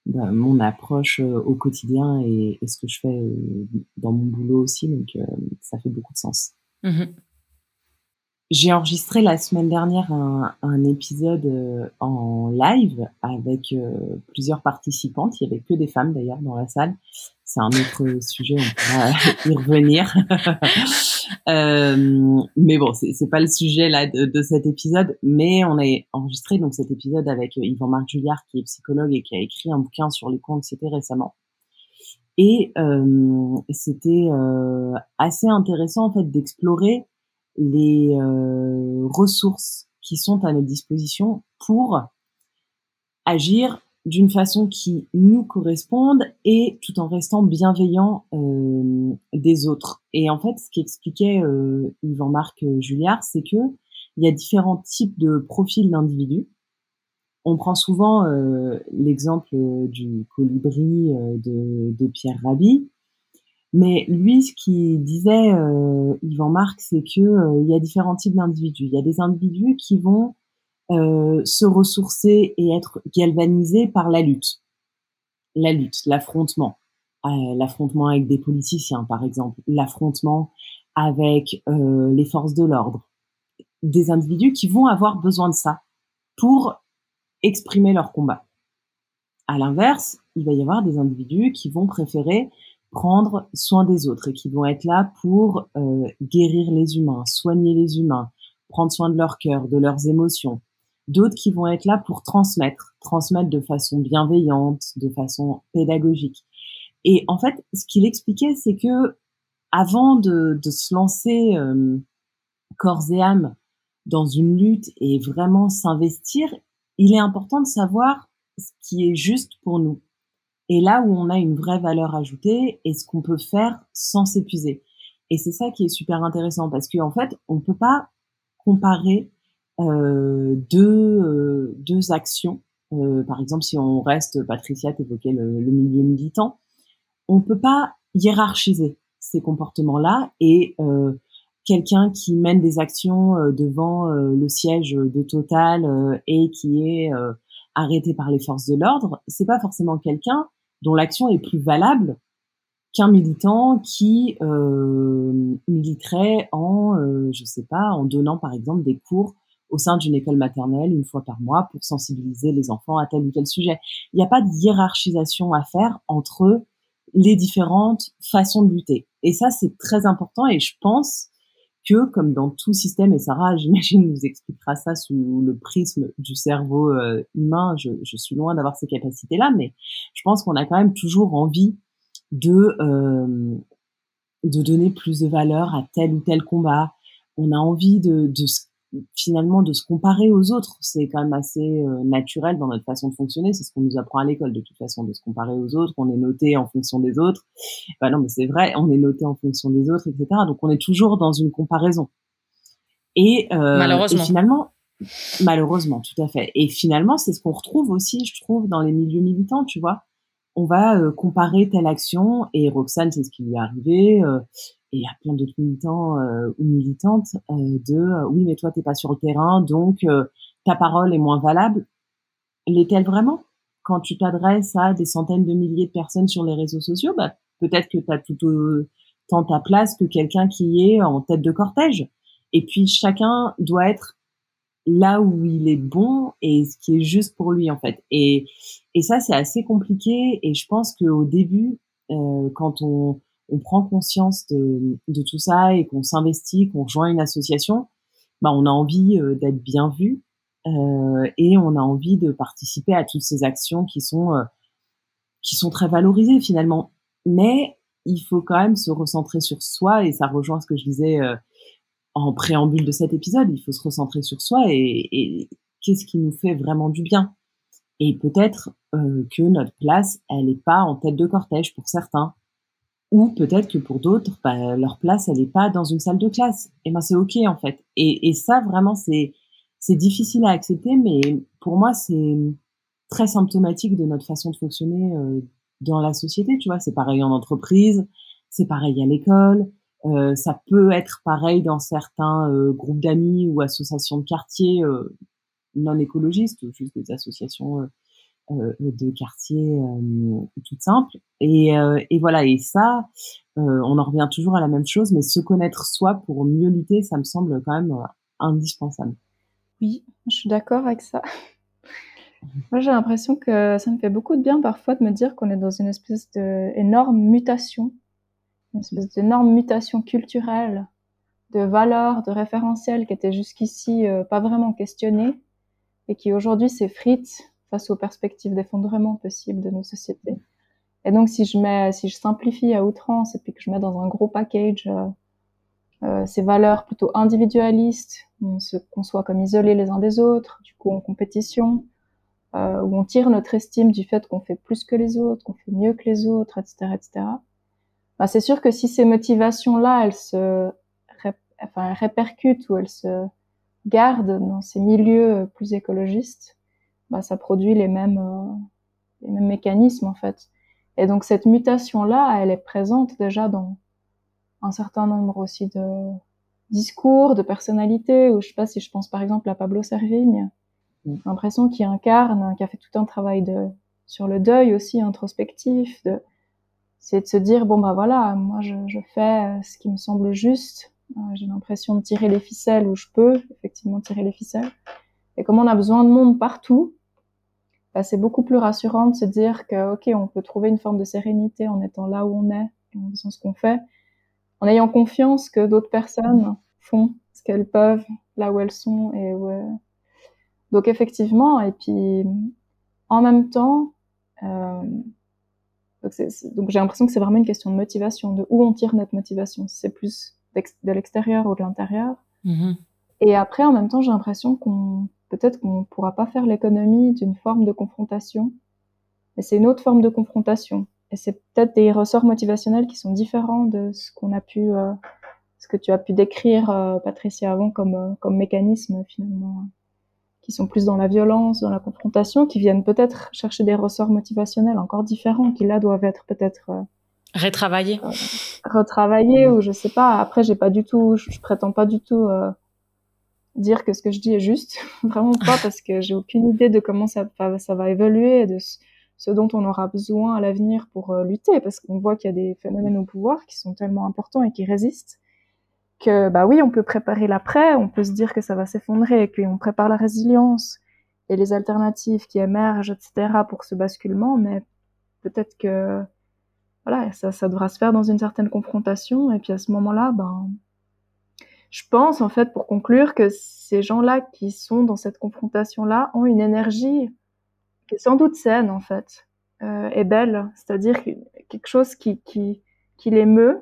bah, mon approche au quotidien et, et, ce que je fais dans mon boulot aussi. Donc, ça fait beaucoup de sens. Mmh J'ai enregistré la semaine dernière un, un épisode en live avec plusieurs participantes. Il y avait que des femmes d'ailleurs dans la salle. C'est un autre sujet, on pourra y revenir. Euh, mais bon, c'est pas le sujet là de, cet épisode, mais on a enregistré donc cet épisode avec Yvan-Marc Julliard qui est psychologue et qui a écrit un bouquin sur les c'était récemment. Et euh, c'était euh, assez intéressant en fait d'explorer les euh, ressources qui sont à notre disposition pour agir d'une façon qui nous corresponde et tout en restant bienveillant euh, des autres. Et en fait, ce qu'expliquait euh, Yvan-Marc Julliard, c'est que il y a différents types de profils d'individus. On prend souvent euh, l'exemple du colibri euh, de, Pierre Rabhi, mais lui, ce qu'il disait, euh, Yvan-Marc, c'est que euh, il y a différents types d'individus. Il y a des individus qui vont euh, se ressourcer et être galvanisé par la lutte. La lutte, l'affrontement. Euh, l'affrontement avec des politiciens, par exemple. L'affrontement avec euh, les forces de l'ordre. Des individus qui vont avoir besoin de ça pour exprimer leur combat. À l'inverse, il va y avoir des individus qui vont préférer prendre soin des autres et qui vont être là pour euh, guérir les humains, soigner les humains, prendre soin de leur cœur, de leurs émotions. D'autres qui vont être là pour transmettre, transmettre de façon bienveillante, de façon pédagogique. Et en fait, ce qu'il expliquait, c'est que avant de, de se lancer euh, corps et âme dans une lutte et vraiment s'investir, il est important de savoir ce qui est juste pour nous. Et là où on a une vraie valeur ajoutée et ce qu'on peut faire sans s'épuiser. Et c'est ça qui est super intéressant parce qu'en en fait, on peut pas comparer deux, euh, deux actions. Euh, par exemple, si on reste, Patricia t'évoquait le, le milieu militant, on peut pas hiérarchiser ces comportements-là et euh, quelqu'un qui mène des actions euh, devant euh, le siège de Total et qui est arrêté par les forces de l'ordre, c'est pas forcément quelqu'un dont l'action est plus valable qu'un militant qui euh, militerait en, euh, je sais pas, en donnant par exemple des cours au sein d'une école maternelle une fois par mois pour sensibiliser les enfants à tel ou tel sujet. Il n'y a pas de hiérarchisation à faire entre les différentes façons de lutter. Et ça, c'est très important et je pense que, comme dans tout système, et Sarah, j'imagine, nous expliquera ça sous le prisme du cerveau euh, humain, je, je, suis loin d'avoir ces capacités-là, mais je pense qu'on a quand même toujours envie de, euh, de donner plus de valeur à tel ou tel combat. On a envie de, de finalement de se comparer aux autres. C'est quand même assez euh, naturel dans notre façon de fonctionner. C'est ce qu'on nous apprend à l'école de toute façon, de se comparer aux autres. On est noté en fonction des autres. Bah non, mais c'est vrai, on est noté en fonction des autres, etc. Donc on est toujours dans une comparaison. Et, euh, malheureusement. et finalement, malheureusement, tout à fait. Et finalement, c'est ce qu'on retrouve aussi, je trouve, dans les milieux militants, tu vois. On va euh, comparer telle action, et Roxane, c'est ce qui lui est arrivé. Euh, et il y a plein d'autres militants euh, ou militantes euh, de euh, oui mais toi t'es pas sur le terrain donc ta parole est moins valable. L'est-elle vraiment? Quand tu t'adresses à des centaines de milliers de personnes sur les réseaux sociaux bah peut-être que tu as tout autant ta place que quelqu'un qui est en tête de cortège. Et puis chacun doit être là où il est bon et ce qui est juste pour lui en fait. Et et ça c'est assez compliqué. Et je pense qu'au début quand on on prend conscience de, de tout ça et qu'on s'investit, qu'on rejoint une association, bah on a envie euh, d'être bien vu euh, et on a envie de participer à toutes ces actions qui sont euh, qui sont très valorisées finalement. Mais il faut quand même se recentrer sur soi et ça rejoint ce que je disais euh, en préambule de cet épisode. Il faut se recentrer sur soi et, et qu'est-ce qui nous fait vraiment du bien. Et peut-être euh, que notre place, elle n'est pas en tête de cortège pour certains ou peut-être que pour d'autres, bah, leur place, elle n'est pas dans une salle de classe. Et ben c'est ok en fait. Et, et ça vraiment c'est difficile à accepter, mais pour moi c'est très symptomatique de notre façon de fonctionner euh, dans la société. Tu vois, c'est pareil en entreprise, c'est pareil à l'école. Euh, ça peut être pareil dans certains euh, groupes d'amis ou associations de quartier euh, non écologistes ou juste des associations euh, de quartier euh, tout simple. Et, euh, et voilà, et ça, on en revient toujours à la même chose, mais se connaître soi pour mieux lutter, ça me semble quand même indispensable. Oui, je suis d'accord avec ça. Moi, j'ai l'impression que ça me fait beaucoup de bien parfois de me dire qu'on est dans une espèce d'énorme mutation, une espèce d'énorme mutation culturelle, de valeurs, de référentiels qui étaient jusqu'ici euh, pas vraiment questionnés et qui aujourd'hui s'effritent face aux perspectives d'effondrement possibles de nos sociétés. Et donc, si je mets, si je simplifie à outrance et puis que je mets dans un gros package euh, euh, ces valeurs plutôt individualistes, on se conçoit comme isolés les uns des autres, du coup en compétition, euh, où on tire notre estime du fait qu'on fait plus que les autres, qu'on fait mieux que les autres, etc., etc. Bah, c'est sûr que si ces motivations-là, elles se, enfin, elles répercutent ou elles se gardent dans ces milieux plus écologistes, bah, ça produit les mêmes, euh, les mêmes mécanismes en fait. Et donc cette mutation-là, elle est présente déjà dans un certain nombre aussi de discours, de personnalités, ou je sais pas si je pense par exemple à Pablo Servigne, mm. j'ai l'impression qu'il incarne, qui a fait tout un travail de sur le deuil aussi introspectif, de c'est de se dire bon bah voilà, moi je, je fais ce qui me semble juste, euh, j'ai l'impression de tirer les ficelles où je peux effectivement tirer les ficelles, et comme on a besoin de monde partout, bah, c'est beaucoup plus rassurant de se dire que, ok, on peut trouver une forme de sérénité en étant là où on est, en faisant ce qu'on fait, en ayant confiance que d'autres personnes font ce qu'elles peuvent, là où elles sont et ouais. Donc effectivement, et puis en même temps, euh, donc, j'ai l'impression que c'est vraiment une question de motivation, de où on tire notre motivation. c'est plus de l'extérieur ou de l'intérieur. Mm-hmm. Et après, en même temps, j'ai l'impression qu'on peut-être qu'on pourra pas faire l'économie d'une forme de confrontation, mais c'est une autre forme de confrontation. Et c'est peut-être des ressorts motivationnels qui sont différents de ce qu'on a pu, euh, ce que tu as pu décrire, euh, Patricia, avant comme, euh, comme mécanisme finalement, qui sont plus dans la violence, dans la confrontation, qui viennent peut-être chercher des ressorts motivationnels encore différents, qui là doivent être peut-être retravaillés, retravaillés ou je sais pas. Après, j'ai pas du tout, je, je prétends pas du tout dire que ce que je dis est juste, vraiment pas, parce que j'ai aucune idée de comment ça, va évoluer, de ce dont on aura besoin à l'avenir pour euh, lutter, parce qu'on voit qu'il y a des phénomènes au pouvoir qui sont tellement importants et qui résistent, que bah oui, on peut préparer l'après, on peut se dire que ça va s'effondrer, et qu'on prépare la résilience et les alternatives qui émergent, etc., pour ce basculement, mais peut-être que voilà, ça, ça devra se faire dans une certaine confrontation, et puis à ce moment-là, ben, je pense en fait, pour conclure, que ces gens-là qui sont dans cette confrontation-là ont une énergie qui est sans doute saine en fait, euh, et belle, c'est-à-dire quelque chose qui, qui, qui l'émeut,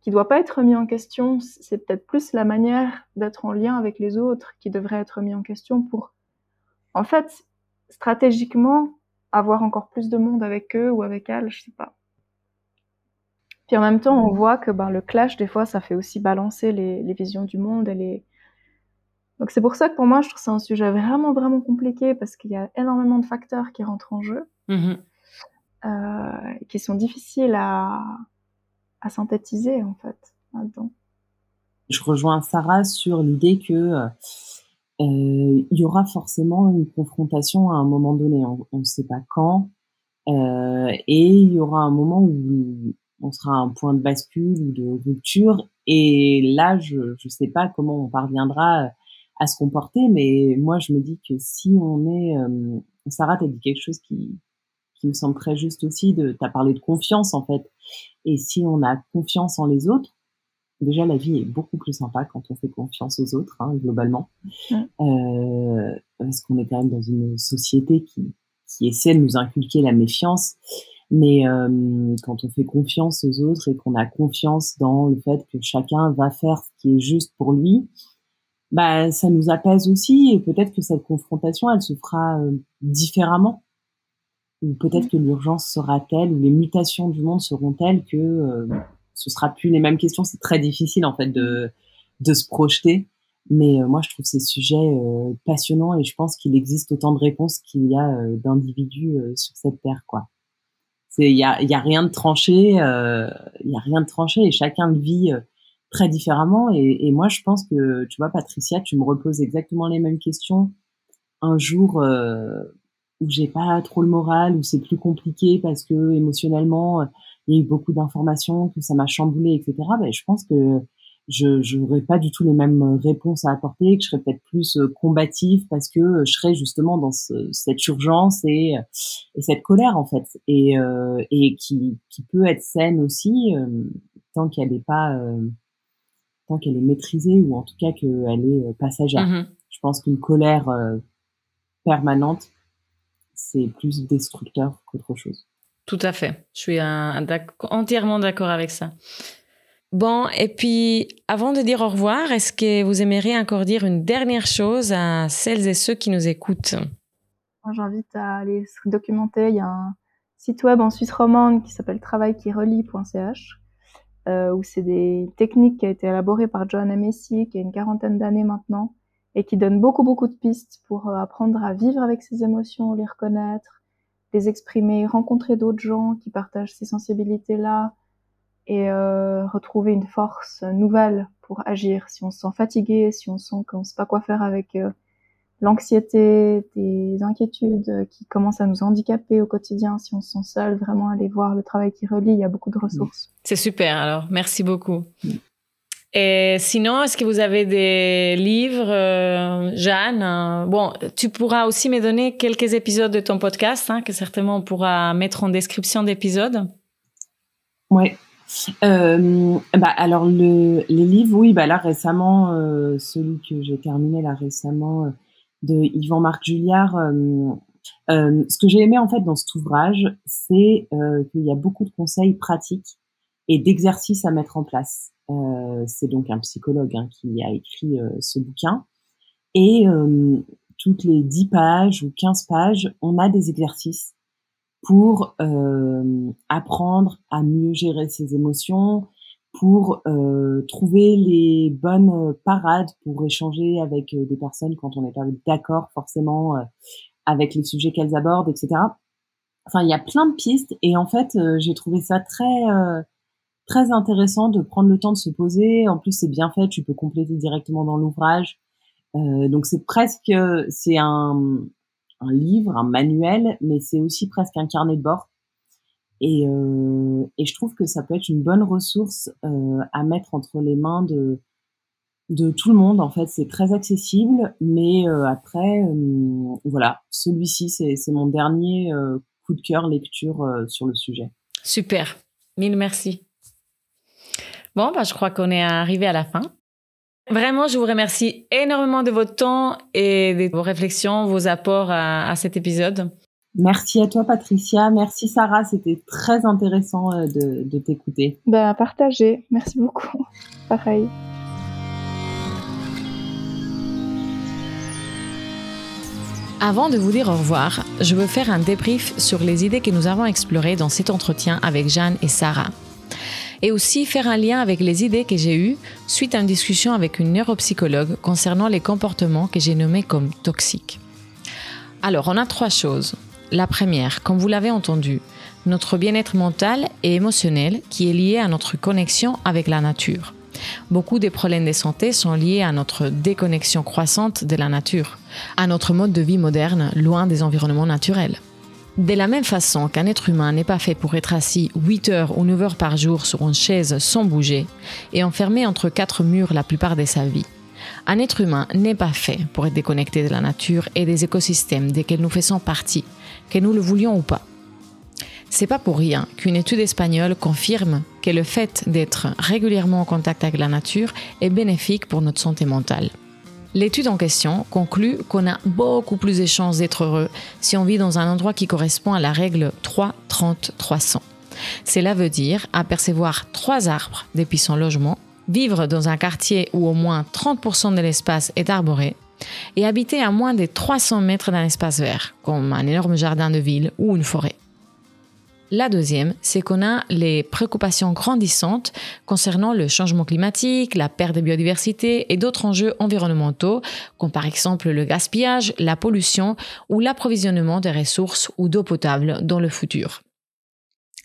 qui doit pas être mis en question. C'est peut-être plus la manière d'être en lien avec les autres qui devrait être mis en question pour, en fait, stratégiquement, avoir encore plus de monde avec eux ou avec elles, je sais pas. Puis en même temps, on voit que ben, le clash, des fois, ça fait aussi balancer les, les visions du monde et les... Donc c'est pour ça que pour moi, je trouve que c'est un sujet vraiment, vraiment compliqué parce qu'il y a énormément de facteurs qui rentrent en jeu, euh, qui sont difficiles à, à synthétiser, en fait, là-dedans. Je rejoins Sarah sur l'idée que euh, il y aura forcément une confrontation à un moment donné. On ne sait pas quand. Euh, et il y aura un moment où on sera à un point de bascule ou de rupture. Et là, je ne sais pas comment on parviendra à se comporter, mais moi, je me dis que si on est... Euh, Sarah, tu as dit quelque chose qui, qui me semble très juste aussi. Tu as parlé de confiance, en fait. Et si on a confiance en les autres, déjà, la vie est beaucoup plus sympa quand on fait confiance aux autres, hein, globalement. Euh, parce qu'on est quand même dans une société qui, qui essaie de nous inculquer la méfiance. Mais euh, quand on fait confiance aux autres et qu'on a confiance dans le fait que chacun va faire ce qui est juste pour lui, bah ça nous apaise aussi et peut-être que cette confrontation elle se fera euh, différemment ou peut-être que l'urgence sera telle ou les mutations du monde seront telles que euh, ce sera plus les mêmes questions. C'est très difficile en fait de de se projeter. Mais moi, je trouve ces sujets passionnants et je pense qu'il existe autant de réponses qu'il y a d'individus sur cette terre, quoi il y a, y a rien de tranché, euh, il y a rien de tranché et chacun le vit euh, très différemment. Et, et, moi, je pense que, tu vois, Patricia, tu me reposes exactement les mêmes questions un jour euh, où j'ai pas trop le moral, où c'est plus compliqué parce que émotionnellement, il y a eu beaucoup d'informations, que ça m'a chamboulé, etc. Ben, je pense que je n'aurais pas du tout les mêmes euh, réponses à apporter, que je serais peut-être plus euh, combatif parce que euh, je serais justement dans cette urgence et, et, cette colère en fait, et, et qui, qui peut être saine aussi tant qu'elle n'est pas tant qu'elle est maîtrisée ou en tout cas qu'elle est passagère. Mm-hmm. Je pense qu'une colère permanente c'est plus destructeur qu'autre chose. Tout à fait. Je suis un, entièrement d'accord avec ça. Bon, et puis avant de dire au revoir, est-ce que vous aimeriez encore dire une dernière chose à celles et ceux qui nous écoutent? J'invite à aller se documenter. Il y a un site web en Suisse romande qui s'appelle travailquirelie.ch euh, où c'est des techniques qui ont été élaborées par John Messi, qui a une quarantaine d'années maintenant, et qui donne beaucoup, beaucoup de pistes pour euh, apprendre à vivre avec ses émotions, les reconnaître, les exprimer, rencontrer d'autres gens qui partagent ces sensibilités-là, et euh, retrouver une force nouvelle pour agir. Si on se sent fatigué, si on sent qu'on ne sait pas quoi faire avec euh, l'anxiété, des inquiétudes qui commencent à nous handicaper au quotidien, si on se sent seul, vraiment aller voir le travail qui relie, il y a beaucoup de ressources. C'est super, alors merci beaucoup. Et sinon, est-ce que vous avez des livres, euh, Jeanne? Bon, tu pourras aussi me donner quelques épisodes de ton podcast, hein, que certainement on pourra mettre en description d'épisodes. Ouais, Euh, bah, alors le, les livres, oui, bah là récemment, euh, celui que j'ai terminé là récemment euh, de Yvan Marc Julliard. Euh, euh, ce que j'ai aimé en fait dans cet ouvrage, c'est qu'il y a beaucoup de conseils pratiques et d'exercices à mettre en place. c'est donc un psychologue hein, qui a écrit ce bouquin et toutes les 10 pages ou 15 pages, on a des exercices pour euh, apprendre à mieux gérer ses émotions, pour euh, trouver les bonnes parades pour échanger avec euh, des personnes quand on n'est pas d'accord forcément euh, avec les sujets qu'elles abordent, etc. Enfin, il y a plein de pistes et en fait, euh, j'ai trouvé ça très très intéressant de prendre le temps de se poser. En plus, c'est bien fait, tu peux compléter directement dans l'ouvrage. donc c'est presque c'est un un livre, un manuel, mais c'est aussi presque un carnet de bord. Et, euh, je trouve que ça peut être une bonne ressource euh, à mettre entre les mains de, tout le monde. En fait, c'est très accessible, mais euh, après, voilà, celui-ci, c'est mon dernier coup de cœur lecture sur le sujet. Super, mille merci. Bon, bah, je crois qu'on est arrivé à la fin. Vraiment, je vous remercie énormément de votre temps et de vos réflexions, vos apports à, à cet épisode. Merci à toi, Patricia. Merci, Sarah. C'était très intéressant euh, de, de t'écouter. Ben, partagez. Merci beaucoup. Pareil. Avant de vous dire au revoir, je veux faire un débrief sur les idées que nous avons explorées dans cet entretien avec Jeanne et Sarah et aussi faire un lien avec les idées que j'ai eues suite à une discussion avec une neuropsychologue concernant les comportements que j'ai nommés comme toxiques. Alors, on a trois choses. La première, comme vous l'avez entendu, notre bien-être mental et émotionnel qui est lié à notre connexion avec la nature. Beaucoup des problèmes de santé sont liés à notre déconnexion croissante de la nature, à notre mode de vie moderne loin des environnements naturels. De la même façon qu'un être humain n'est pas fait pour être assis 8 heures ou 9 heures par jour sur une chaise sans bouger et enfermé entre quatre murs la plupart de sa vie, un être humain n'est pas fait pour être déconnecté de la nature et des écosystèmes desquels nous faisons partie, que nous le voulions ou pas. C'est pas pour rien qu'une étude espagnole confirme que le fait d'être régulièrement en contact avec la nature est bénéfique pour notre santé mentale. L'étude en question conclut qu'on a beaucoup plus de chances d'être heureux si on vit dans un endroit qui correspond à la règle 3-30-300. Cela veut dire apercevoir trois arbres depuis son logement, vivre dans un quartier où au moins 30% de l'espace est arboré et habiter à moins de 300 mètres d'un espace vert, comme un énorme jardin de ville ou une forêt. La deuxième, c'est qu'on a les préoccupations grandissantes concernant le changement climatique, la perte de biodiversité et d'autres enjeux environnementaux, comme par exemple le gaspillage, la pollution ou l'approvisionnement des ressources ou d'eau potable dans le futur.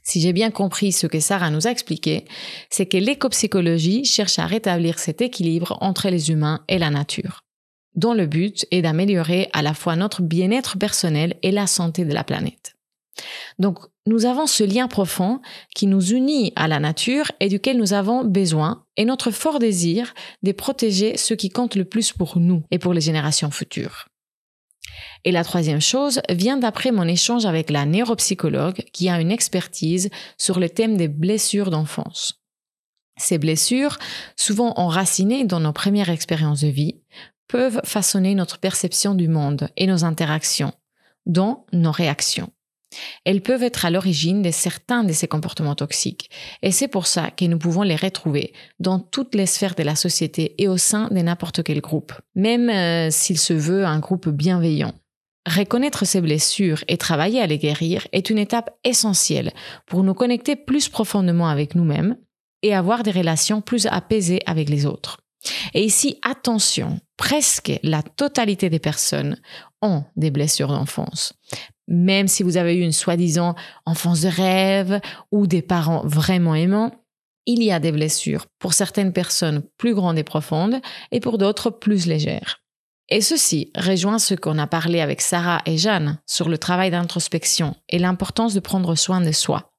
Si j'ai bien compris ce que Sarah nous a expliqué, c'est que l'écopsychologie cherche à rétablir cet équilibre entre les humains et la nature, dont le but est d'améliorer à la fois notre bien-être personnel et la santé de la planète. Donc, nous avons ce lien profond qui nous unit à la nature et duquel nous avons besoin, et notre fort désir de protéger ce qui compte le plus pour nous et pour les générations futures. Et la troisième chose vient d'après mon échange avec la neuropsychologue qui a une expertise sur le thème des blessures d'enfance. Ces blessures, souvent enracinées dans nos premières expériences de vie, peuvent façonner notre perception du monde et nos interactions, dont nos réactions. Elles peuvent être à l'origine de certains de ces comportements toxiques, et c'est pour ça que nous pouvons les retrouver dans toutes les sphères de la société et au sein de n'importe quel groupe, même euh, s'il se veut un groupe bienveillant. Reconnaître ces blessures et travailler à les guérir est une étape essentielle pour nous connecter plus profondément avec nous-mêmes et avoir des relations plus apaisées avec les autres. Et ici, attention, presque la totalité des personnes ont des blessures d'enfance même si vous avez eu une soi-disant enfance de rêve ou des parents vraiment aimants, il y a des blessures, pour certaines personnes plus grandes et profondes et pour d'autres plus légères. Et ceci rejoint ce qu'on a parlé avec Sarah et Jeanne sur le travail d'introspection et l'importance de prendre soin de soi.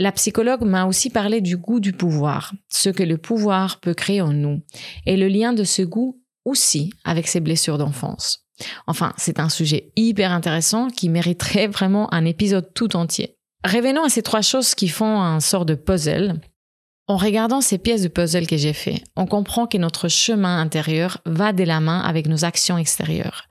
La psychologue m'a aussi parlé du goût du pouvoir, ce que le pouvoir peut créer en nous, et le lien de ce goût aussi avec ses blessures d'enfance. Enfin, c'est un sujet hyper intéressant qui mériterait vraiment un épisode tout entier. Revenons à ces trois choses qui font un sort de puzzle. En regardant ces pièces de puzzle que j'ai fait, on comprend que notre chemin intérieur va de la main avec nos actions extérieures.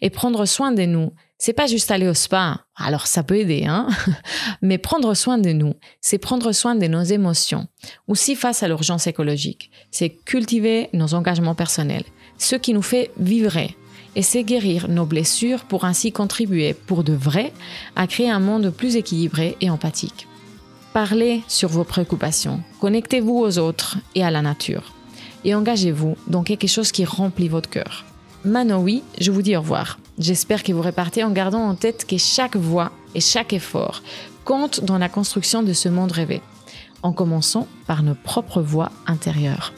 Et prendre soin de nous, c'est pas juste aller au spa. Alors ça peut aider, hein. Mais prendre soin de nous, c'est prendre soin de nos émotions. Aussi face à l'urgence écologique, c'est cultiver nos engagements personnels, ce qui nous fait vibrer, et c'est guérir nos blessures pour ainsi contribuer pour de vrai à créer un monde plus équilibré et empathique. Parlez sur vos préoccupations, connectez-vous aux autres et à la nature, et engagez-vous dans quelque chose qui remplit votre cœur. Maintenant oui, je vous dis au revoir. J'espère que vous repartez en gardant en tête que chaque voix et chaque effort comptent dans la construction de ce monde rêvé, en commençant par nos propres voix intérieures.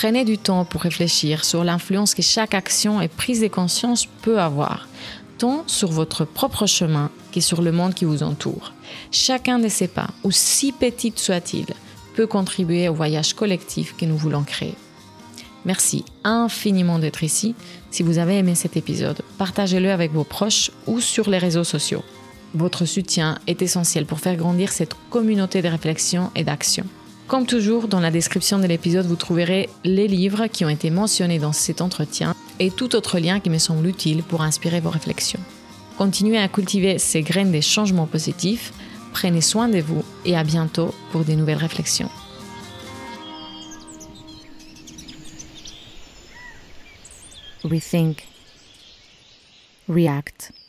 Prenez du temps pour réfléchir sur l'influence que chaque action et prise de conscience peut avoir, tant sur votre propre chemin que sur le monde qui vous entoure. Chacun de ces pas, aussi petit soit-il, peut contribuer au voyage collectif que nous voulons créer. Merci infiniment d'être ici. Si vous avez aimé cet épisode, partagez-le avec vos proches ou sur les réseaux sociaux. Votre soutien est essentiel pour faire grandir cette communauté de réflexion et d'action. Comme toujours, dans la description de l'épisode, vous trouverez les livres qui ont été mentionnés dans cet entretien et tout autre lien qui me semble utile pour inspirer vos réflexions. Continuez à cultiver ces graines des changements positifs, prenez soin de vous et à bientôt pour des nouvelles réflexions. Rethink. React.